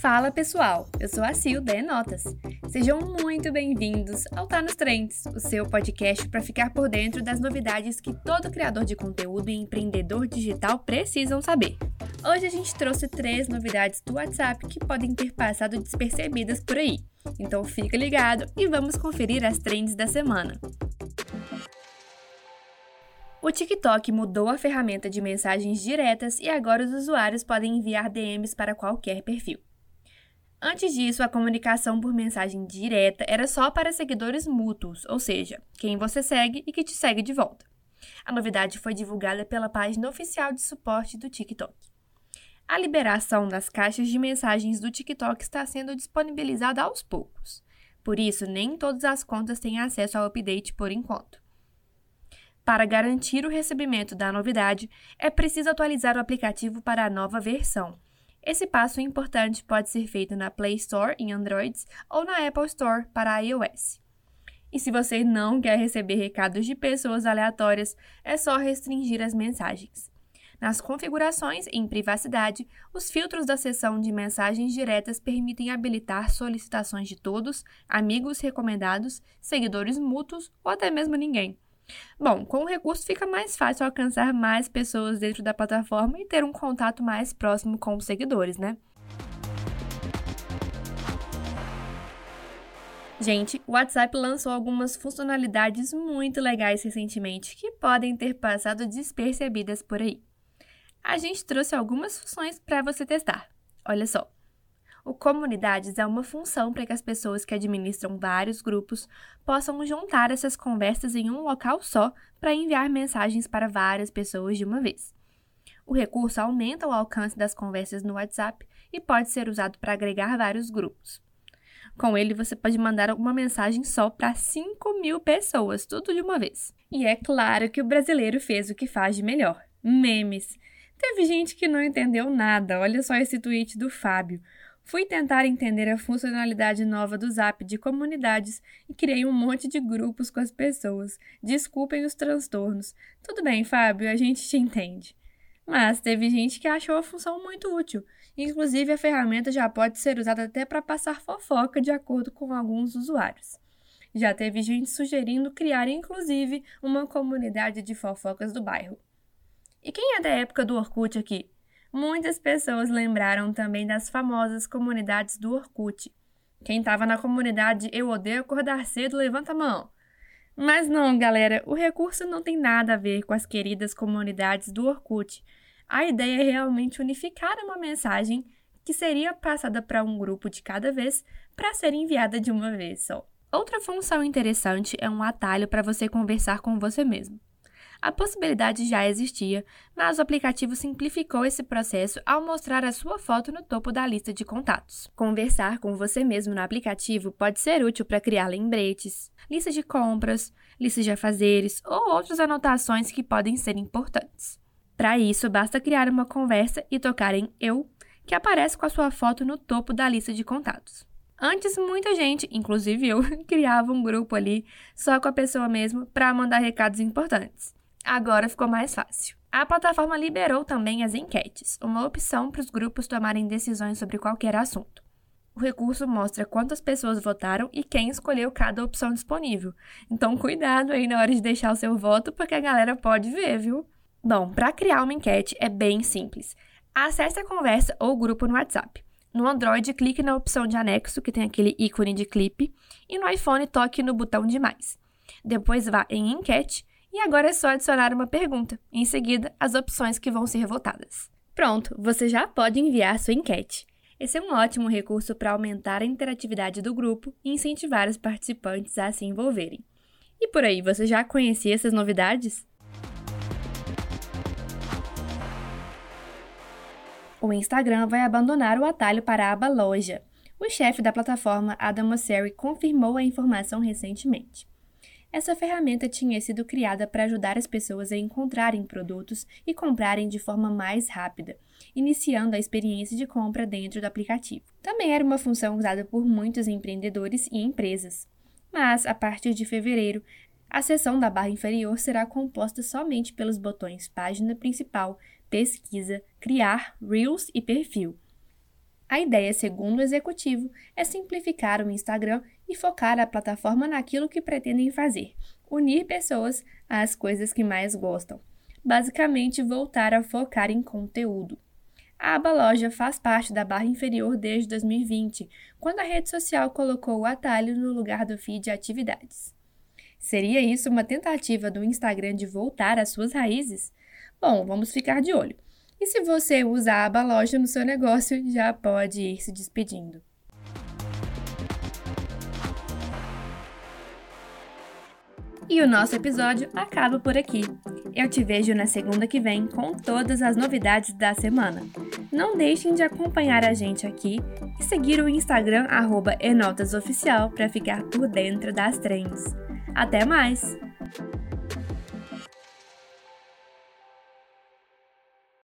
Fala pessoal, eu sou a Sil da Notas. Sejam muito bem-vindos ao Tá nos Trends, o seu podcast para ficar por dentro das novidades que todo criador de conteúdo e empreendedor digital precisam saber. Hoje a gente trouxe três novidades do WhatsApp que podem ter passado despercebidas por aí. Então fica ligado e vamos conferir as trends da semana. O TikTok mudou a ferramenta de mensagens diretas e agora os usuários podem enviar DMs para qualquer perfil. Antes disso, a comunicação por mensagem direta era só para seguidores mútuos, ou seja, quem você segue e que te segue de volta. A novidade foi divulgada pela página oficial de suporte do TikTok. A liberação das caixas de mensagens do TikTok está sendo disponibilizada aos poucos. Por isso, nem todas as contas têm acesso ao update por enquanto. Para garantir o recebimento da novidade, é preciso atualizar o aplicativo para a nova versão esse passo importante pode ser feito na Play Store em Androids ou na Apple Store para iOS. E se você não quer receber recados de pessoas aleatórias, é só restringir as mensagens. Nas configurações em privacidade, os filtros da seção de mensagens diretas permitem habilitar solicitações de todos, amigos recomendados, seguidores mútuos ou até mesmo ninguém. Bom, com o recurso fica mais fácil alcançar mais pessoas dentro da plataforma e ter um contato mais próximo com os seguidores, né? Gente, o WhatsApp lançou algumas funcionalidades muito legais recentemente que podem ter passado despercebidas por aí. A gente trouxe algumas funções para você testar. Olha só. O Comunidades é uma função para que as pessoas que administram vários grupos possam juntar essas conversas em um local só para enviar mensagens para várias pessoas de uma vez. O recurso aumenta o alcance das conversas no WhatsApp e pode ser usado para agregar vários grupos. Com ele, você pode mandar uma mensagem só para 5 mil pessoas, tudo de uma vez. E é claro que o brasileiro fez o que faz de melhor: memes. Teve gente que não entendeu nada. Olha só esse tweet do Fábio. Fui tentar entender a funcionalidade nova do Zap de comunidades e criei um monte de grupos com as pessoas. Desculpem os transtornos. Tudo bem, Fábio, a gente te entende. Mas teve gente que achou a função muito útil. Inclusive, a ferramenta já pode ser usada até para passar fofoca, de acordo com alguns usuários. Já teve gente sugerindo criar, inclusive, uma comunidade de fofocas do bairro. E quem é da época do Orkut aqui? Muitas pessoas lembraram também das famosas comunidades do Orkut. Quem estava na comunidade Eu Odeio Acordar Cedo, levanta a mão. Mas não, galera, o recurso não tem nada a ver com as queridas comunidades do Orkut. A ideia é realmente unificar uma mensagem que seria passada para um grupo de cada vez para ser enviada de uma vez só. Outra função interessante é um atalho para você conversar com você mesmo. A possibilidade já existia, mas o aplicativo simplificou esse processo ao mostrar a sua foto no topo da lista de contatos. Conversar com você mesmo no aplicativo pode ser útil para criar lembretes, lista de compras, lista de afazeres ou outras anotações que podem ser importantes. Para isso, basta criar uma conversa e tocar em Eu, que aparece com a sua foto no topo da lista de contatos. Antes, muita gente, inclusive eu, criava um grupo ali só com a pessoa mesmo para mandar recados importantes. Agora ficou mais fácil. A plataforma liberou também as enquetes, uma opção para os grupos tomarem decisões sobre qualquer assunto. O recurso mostra quantas pessoas votaram e quem escolheu cada opção disponível. Então, cuidado aí na hora de deixar o seu voto, porque a galera pode ver, viu? Bom, para criar uma enquete é bem simples. Acesse a conversa ou grupo no WhatsApp. No Android, clique na opção de anexo, que tem aquele ícone de clipe, e no iPhone, toque no botão de mais. Depois vá em enquete e agora é só adicionar uma pergunta, em seguida, as opções que vão ser votadas. Pronto, você já pode enviar sua enquete. Esse é um ótimo recurso para aumentar a interatividade do grupo e incentivar os participantes a se envolverem. E por aí, você já conhecia essas novidades? O Instagram vai abandonar o atalho para a aba Loja. O chefe da plataforma, Adam Mosseri, confirmou a informação recentemente. Essa ferramenta tinha sido criada para ajudar as pessoas a encontrarem produtos e comprarem de forma mais rápida, iniciando a experiência de compra dentro do aplicativo. Também era uma função usada por muitos empreendedores e empresas. Mas, a partir de fevereiro, a seção da barra inferior será composta somente pelos botões Página Principal, Pesquisa, Criar, Reels e Perfil. A ideia, segundo o executivo, é simplificar o Instagram e focar a plataforma naquilo que pretendem fazer: unir pessoas às coisas que mais gostam. Basicamente, voltar a focar em conteúdo. A aba loja faz parte da barra inferior desde 2020, quando a rede social colocou o atalho no lugar do feed de atividades. Seria isso uma tentativa do Instagram de voltar às suas raízes? Bom, vamos ficar de olho. E se você usa a aba loja no seu negócio, já pode ir se despedindo. E o nosso episódio acaba por aqui. Eu te vejo na segunda que vem com todas as novidades da semana. Não deixem de acompanhar a gente aqui e seguir o Instagram @enotasoficial para ficar por dentro das trends. Até mais!